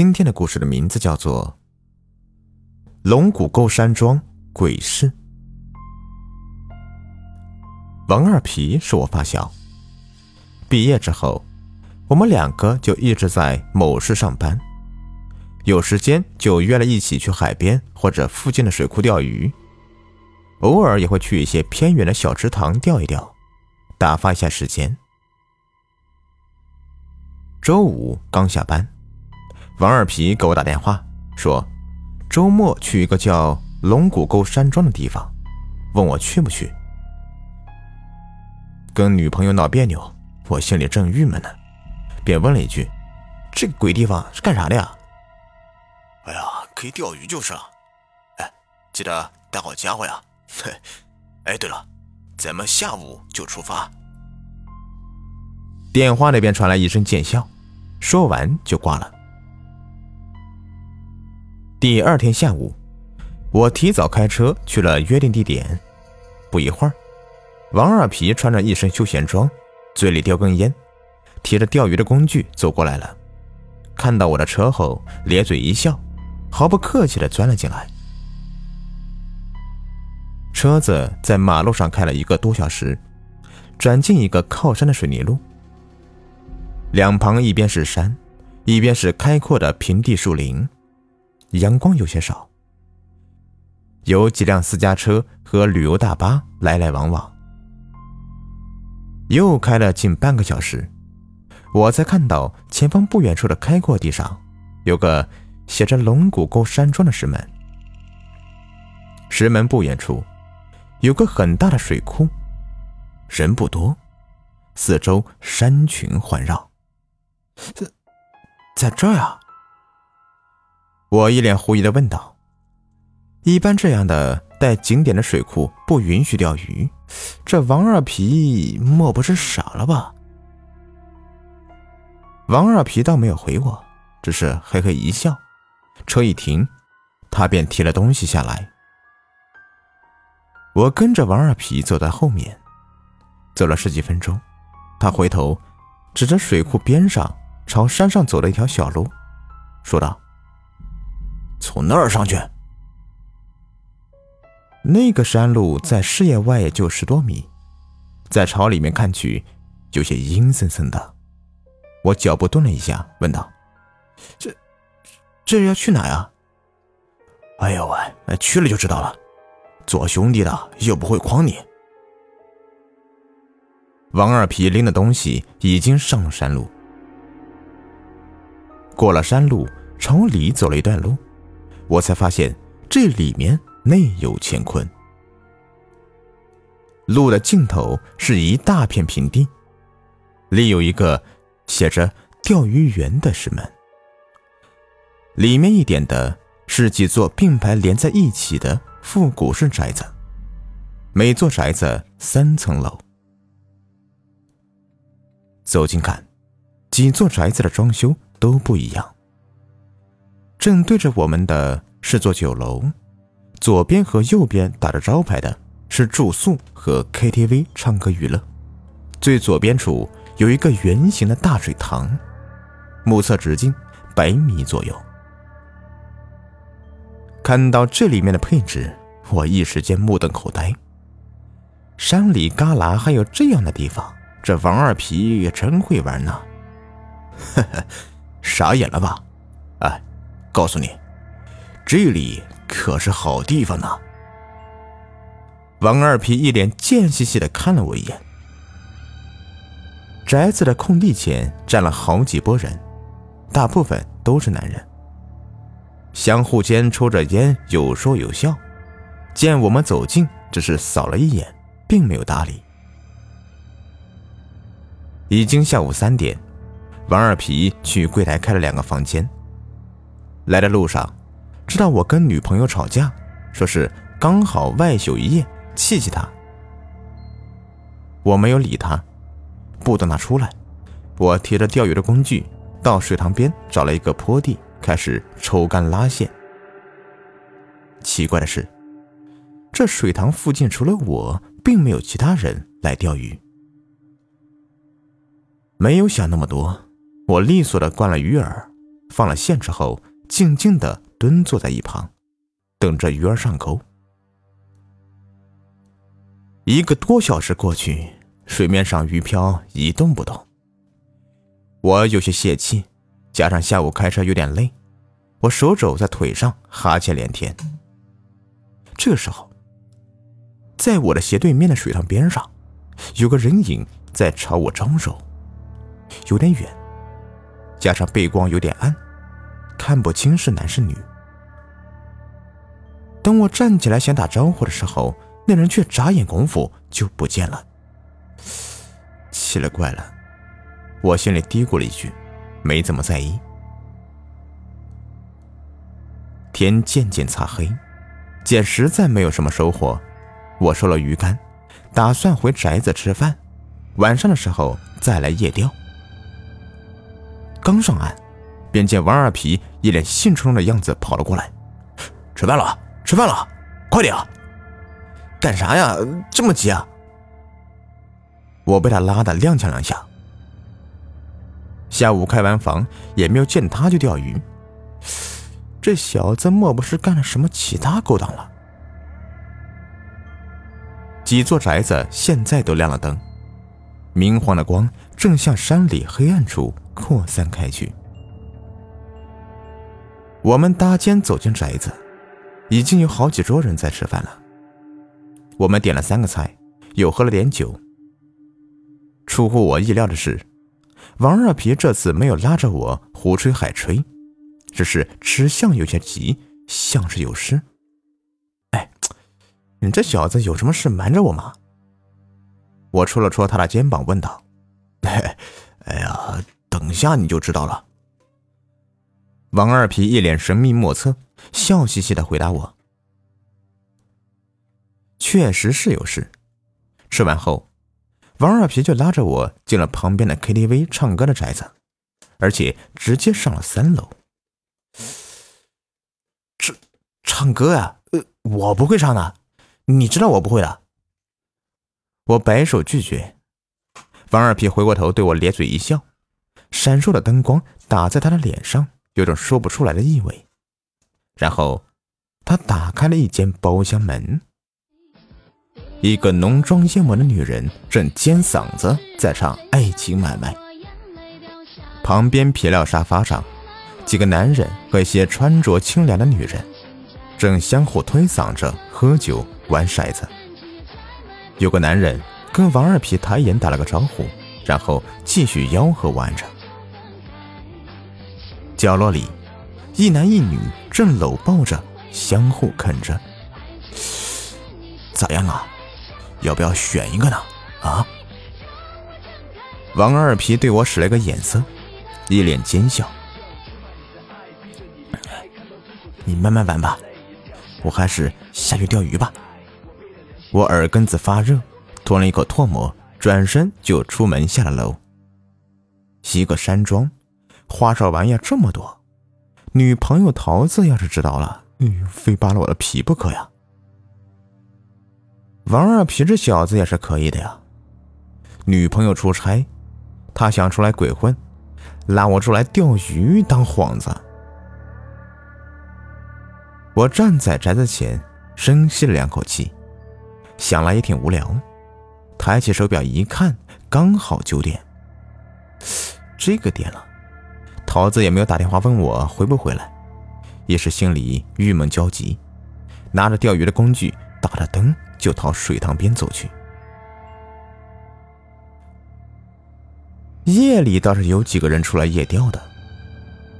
今天的故事的名字叫做《龙骨沟山庄鬼事》。王二皮是我发小，毕业之后，我们两个就一直在某市上班，有时间就约了一起去海边或者附近的水库钓鱼，偶尔也会去一些偏远的小池塘钓一钓，打发一下时间。周五刚下班，王二皮给我打电话说，周末去一个叫龙骨沟山庄的地方，问我去不去。跟女朋友闹别扭，我心里正郁闷呢，便问了一句：“这个鬼地方是干啥的呀？”“哎呀，可以钓鱼就是了。”“哎，记得带好家伙呀。”“嘿，哎，对了，咱们下午就出发。”电话那边传来一声贱笑，说完就挂了。第二天下午，我提早开车去了约定地点。不一会儿，王二皮穿着一身休闲装，嘴里叼根烟，提着钓鱼的工具走过来了。看到我的车后，咧嘴一笑，毫不客气地钻了进来。车子在马路上开了一个多小时，转进一个靠山的水泥路。两旁一边是山，一边是开阔的平地树林，阳光有些少。有几辆私家车和旅游大巴来来往往。又开了近半个小时，我才看到前方不远处的开阔地上有个写着“龙骨沟山庄”的石门。石门不远处有个很大的水库，人不多，四周山群环绕。在在这儿啊！我一脸狐疑的问道：“一般这样的带景点的水库不允许钓鱼，这王二皮莫不是傻了吧？”王二皮倒没有回我，只是嘿嘿一笑。车一停，他便提了东西下来。我跟着王二皮走在后面，走了十几分钟，他回头指着水库边上。朝山上走了一条小路，说道：“从那儿上去。”那个山路在视野外也就十多米，在朝里面看去，有些阴森森的。我脚步顿了一下，问道：“这，这是要去哪呀？”“哎呦喂，去了就知道了。做兄弟的又不会诓你。”王二皮拎的东西已经上了山路。过了山路，朝里走了一段路，我才发现这里面内有乾坤。路的尽头是一大片平地，里有一个写着“钓鱼园”的石门。里面一点的是几座并排连在一起的复古式宅子，每座宅子三层楼。走近看，几座宅子的装修。都不一样。正对着我们的是座酒楼，左边和右边打着招牌的是住宿和 KTV 唱歌娱乐。最左边处有一个圆形的大水塘，目测直径百米左右。看到这里面的配置，我一时间目瞪口呆。山里旮旯还有这样的地方，这王二皮也真会玩呢。呵呵。傻眼了吧？哎，告诉你，这里可是好地方呢。王二皮一脸贱兮兮的看了我一眼。宅子的空地前站了好几拨人，大部分都是男人，相互间抽着烟，有说有笑。见我们走近，只是扫了一眼，并没有搭理。已经下午三点。王二皮去柜台开了两个房间。来的路上，知道我跟女朋友吵架，说是刚好外宿一夜，气气他。我没有理他，不等他出来，我提着钓鱼的工具到水塘边找了一个坡地，开始抽竿拉线。奇怪的是，这水塘附近除了我，并没有其他人来钓鱼。没有想那么多。我利索的灌了鱼饵，放了线之后，静静的蹲坐在一旁，等着鱼儿上钩。一个多小时过去，水面上鱼漂一动不动。我有些泄气，加上下午开车有点累，我手肘在腿上哈欠连天。这时候，在我的斜对面的水塘边上，有个人影在朝我招手，有点远，加上背光有点暗，看不清是男是女。等我站起来想打招呼的时候，那人却眨眼功夫就不见了。奇了怪了，我心里嘀咕了一句，没怎么在意。天渐渐擦黑。见实在没有什么收获，我收了鱼竿，打算回宅子吃饭，晚上的时候再来夜钓。刚上岸，便见王二皮一脸兴冲冲的样子跑了过来：“吃饭了，吃饭了，快点啊！干啥呀？这么急啊？”我被他拉的踉跄两下。下午开完房，也没有见他去钓鱼。这小子莫不是干了什么其他勾当了？几座宅子现在都亮了灯，明晃的光正向山里黑暗处扩散开去。我们搭肩走进宅子，已经有好几桌人在吃饭了。我们点了三个菜，又喝了点酒。出乎我意料的是，王二皮这次没有拉着我胡吹海吹。只是吃相有些急，像是有事。哎，你这小子有什么事瞒着我吗？我戳了戳他的肩膀，问道：“ 哎呀，等下你就知道了。”王二皮一脸神秘莫测，笑嘻嘻的回答我：“确实是有事。”吃完后，王二皮就拉着我进了旁边的 KTV 唱歌的宅子，而且直接上了三楼。这唱歌呀？呃，我不会唱的，你知道我不会的。我摆手拒绝。王二皮回过头对我咧嘴一笑，闪烁的灯光打在他的脸上，有种说不出来的意味。然后，他打开了一间包厢门，一个浓妆艳抹的女人正尖嗓子在唱《爱情买卖》。旁边皮料沙发上。几个男人和一些穿着清凉的女人，正相互推搡着喝酒玩骰子。有个男人跟王二皮抬眼打了个招呼，然后继续吆喝玩着。角落里，一男一女正搂抱着，相互啃着。咋样啊？要不要选一个呢？啊？王二皮对我使了个眼色，一脸奸笑。你慢慢玩吧，我还是下去钓鱼吧。我耳根子发热，吞了一口唾沫，转身就出门下了楼。一个山庄，花哨玩意这么多，女朋友桃子要是知道了，哎，非扒了我的皮不可呀！王二皮这小子也是可以的呀，女朋友出差，他想出来鬼混，拉我出来钓鱼当幌子。我站在宅子前，深吸了两口气，想来也挺无聊。抬起手表一看，刚好九点。这个点了，桃子也没有打电话问我回不回来，也是心里郁闷焦急，拿着钓鱼的工具，打着灯就朝水塘边走去。夜里倒是有几个人出来夜钓的，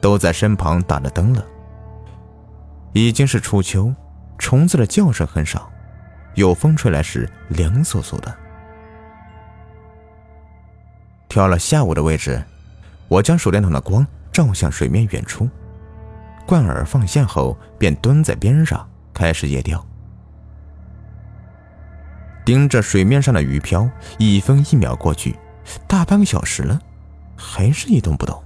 都在身旁打着灯了。已经是初秋，虫子的叫声很少，有风吹来时凉飕飕的。挑了下午的位置，我将手电筒的光照向水面远处，贯耳放线后，便蹲在边上开始夜钓。盯着水面上的鱼漂，一分一秒过去，大半个小时了，还是一动不动。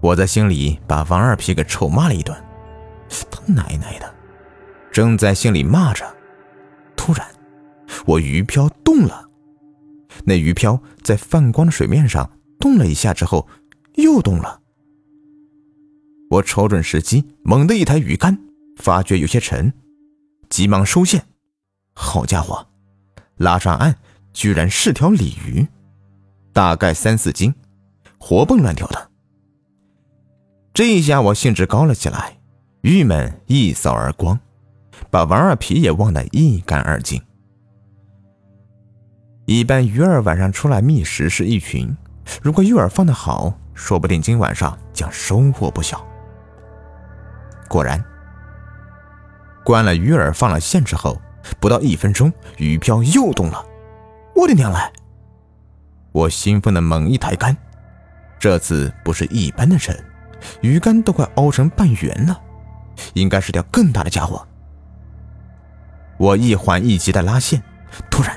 我在心里把王二皮给臭骂了一顿。他奶奶的！正在心里骂着，突然，我鱼漂动了。那鱼漂在泛光的水面上动了一下之后，又动了。我瞅准时机，猛地一抬鱼竿，发觉有些沉，急忙收线。好家伙，拉上岸居然是条鲤鱼，大概三四斤，活蹦乱跳的。这一下我兴致高了起来，郁闷一扫而光，把王二皮也忘得一干二净。一般鱼儿晚上出来觅食是一群，如果鱼饵放得好，说不定今晚上将收获不小。果然，关了鱼饵放了线之后，不到一分钟，鱼漂又动了。我的娘嘞！我兴奋的猛一抬竿，这次不是一般的沉，鱼竿都快凹成半圆了，应该是条更大的家伙。我一缓一急的拉线，突然。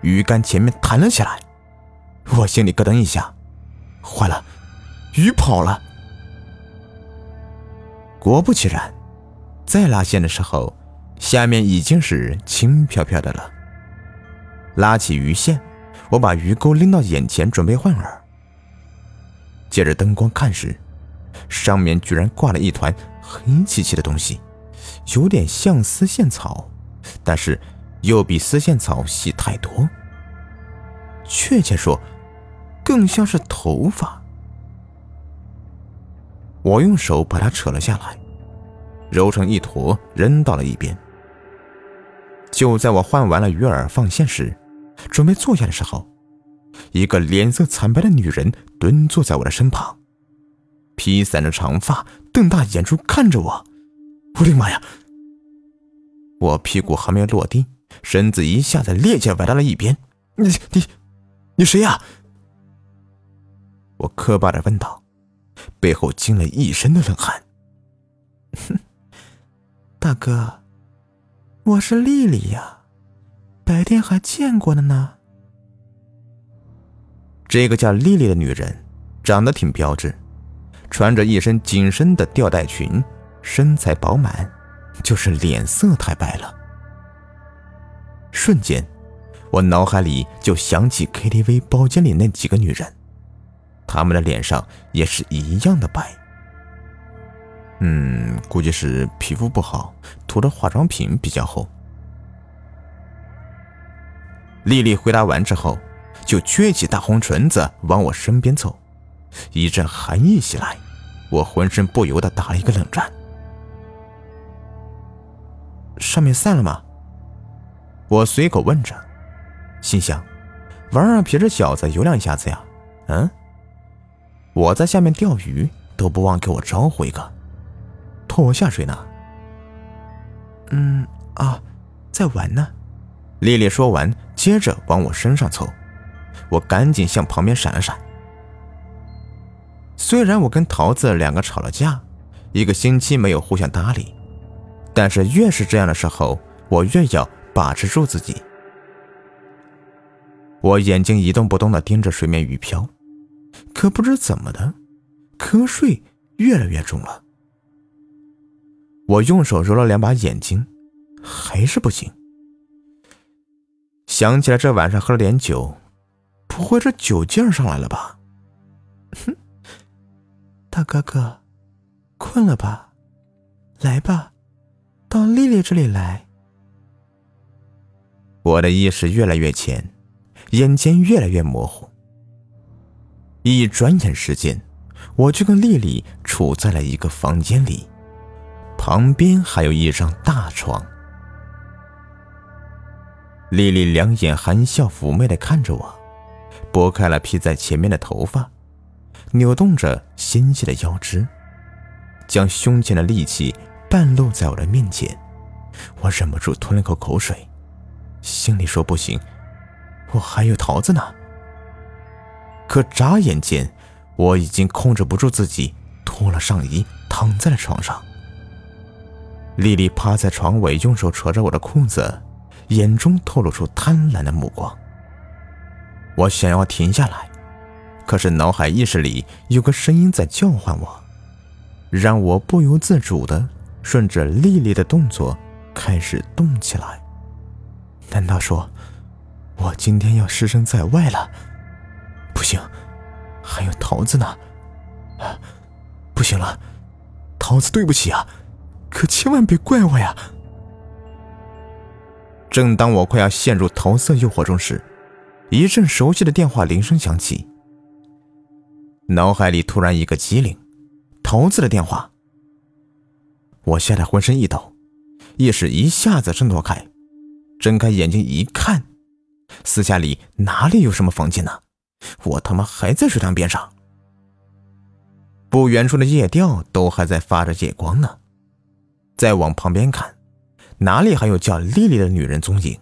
鱼竿前面弹了起来，我心里咯噔一下，坏了，鱼跑了。果不其然，再拉线的时候，下面已经是轻飘飘的了。拉起鱼线，我把鱼钩拎到眼前，准备换饵。借着灯光看时，上面居然挂了一团黑漆漆的东西，有点像丝线草，但是。又比丝线草细太多，确切说，更像是头发。我用手把它扯了下来，揉成一坨，扔到了一边。就在我换完了鱼饵放线时，准备坐下的时候，一个脸色惨白的女人蹲坐在我的身旁，披散着长发，瞪大眼珠看着我。我的妈呀！我屁股还没有落地。身子一下子趔趄歪到了一边，你你你谁呀？我磕巴着问道，背后惊了一身的冷汗。哼，大哥，我是丽丽呀，白天还见过的呢。这个叫丽丽的女人长得挺标致，穿着一身紧身的吊带裙，身材饱满，就是脸色太白了。瞬间，我脑海里就想起 KTV 包间里那几个女人，他们的脸上也是一样的白。嗯，估计是皮肤不好，涂的化妆品比较厚。丽丽回答完之后，就撅起大红唇子往我身边凑，一阵寒意袭来，我浑身不由得打了一个冷战。上面散了吗？我随口问着，心想：“王二皮这小子有两下子呀。”嗯，我在下面钓鱼都不忘给我招呼一个，拖我下水呢。嗯啊，在玩呢。丽丽说完，接着往我身上凑，我赶紧向旁边闪了闪。虽然我跟桃子两个吵了架，一个星期没有互相搭理，但是越是这样的时候，我越要。把持住自己，我眼睛一动不动的盯着水面鱼漂，可不知怎么的，瞌睡越来越重了。我用手揉了两把眼睛，还是不行。想起来这晚上喝了点酒，不会这酒劲上来了吧？哼，大哥哥，困了吧？来吧，到丽丽这里来。我的意识越来越浅，眼前越来越模糊。一转眼时间，我就跟丽丽处在了一个房间里，旁边还有一张大床。丽丽两眼含笑妩媚的看着我，拨开了披在前面的头发，扭动着纤细的腰肢，将胸前的力气半露在我的面前。我忍不住吞了口口水。心里说不行，我还有桃子呢。可眨眼间，我已经控制不住自己，脱了上衣，躺在了床上。丽丽趴在床尾，用手扯着我的裤子，眼中透露出贪婪的目光。我想要停下来，可是脑海意识里有个声音在叫唤我，让我不由自主的顺着丽丽的动作开始动起来。难道说，我今天要失身在外了？不行，还有桃子呢！不行了，桃子，对不起啊，可千万别怪我呀！正当我快要陷入桃色诱惑中时，一阵熟悉的电话铃声响起，脑海里突然一个机灵，桃子的电话。我吓得浑身一抖，意识一下子挣脱开，睁开眼睛一看，私下里哪里有什么房间呢？我他妈还在水塘边上。不远处的夜钓都还在发着夜光呢，再往旁边看，哪里还有叫丽丽的女人踪影？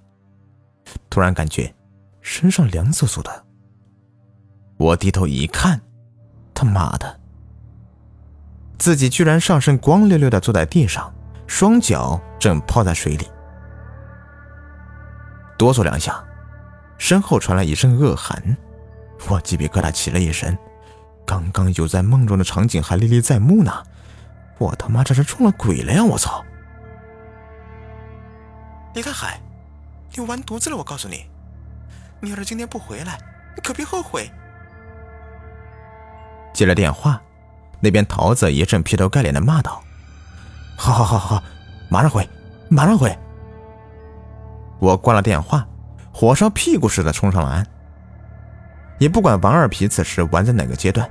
突然感觉身上凉飕飕的。我低头一看，他妈的，自己居然上身光溜溜的坐在地上，双脚正泡在水里，哆嗦两下，身后传来一阵恶寒，我鸡皮疙瘩起了一身。刚刚有在梦中的场景还历历在目呢，我他妈这是撞了鬼了呀！我操！李大海，你完犊子了！我告诉你，你要是今天不回来，你可别后悔。接了电话，那边桃子一阵劈头盖脸的骂道：“好好好好，马上回，马上回！”我挂了电话，火烧屁股似的冲上了岸。也不管王二皮此时玩在哪个阶段，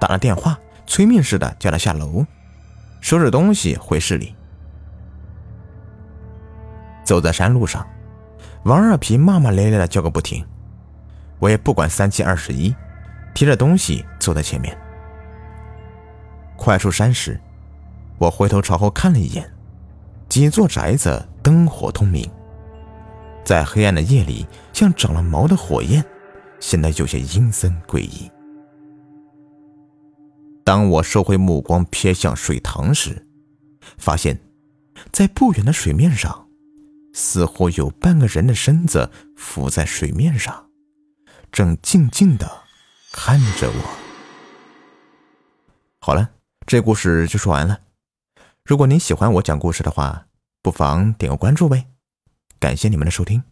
打了电话催命似的叫他下楼，收拾东西回市里。走在山路上，王二皮骂骂咧咧的叫个不停，我也不管三七二十一，提着东西走在前面。快出山时，我回头朝后看了一眼，几座宅子灯火通明，在黑暗的夜里像长了毛的火焰。显得有些阴森诡异。当我收回目光，瞥向水塘时，发现，在不远的水面上，似乎有半个人的身子浮在水面上，正静静的看着我。好了，这故事就说完了。如果您喜欢我讲故事的话，不妨点个关注呗。感谢你们的收听。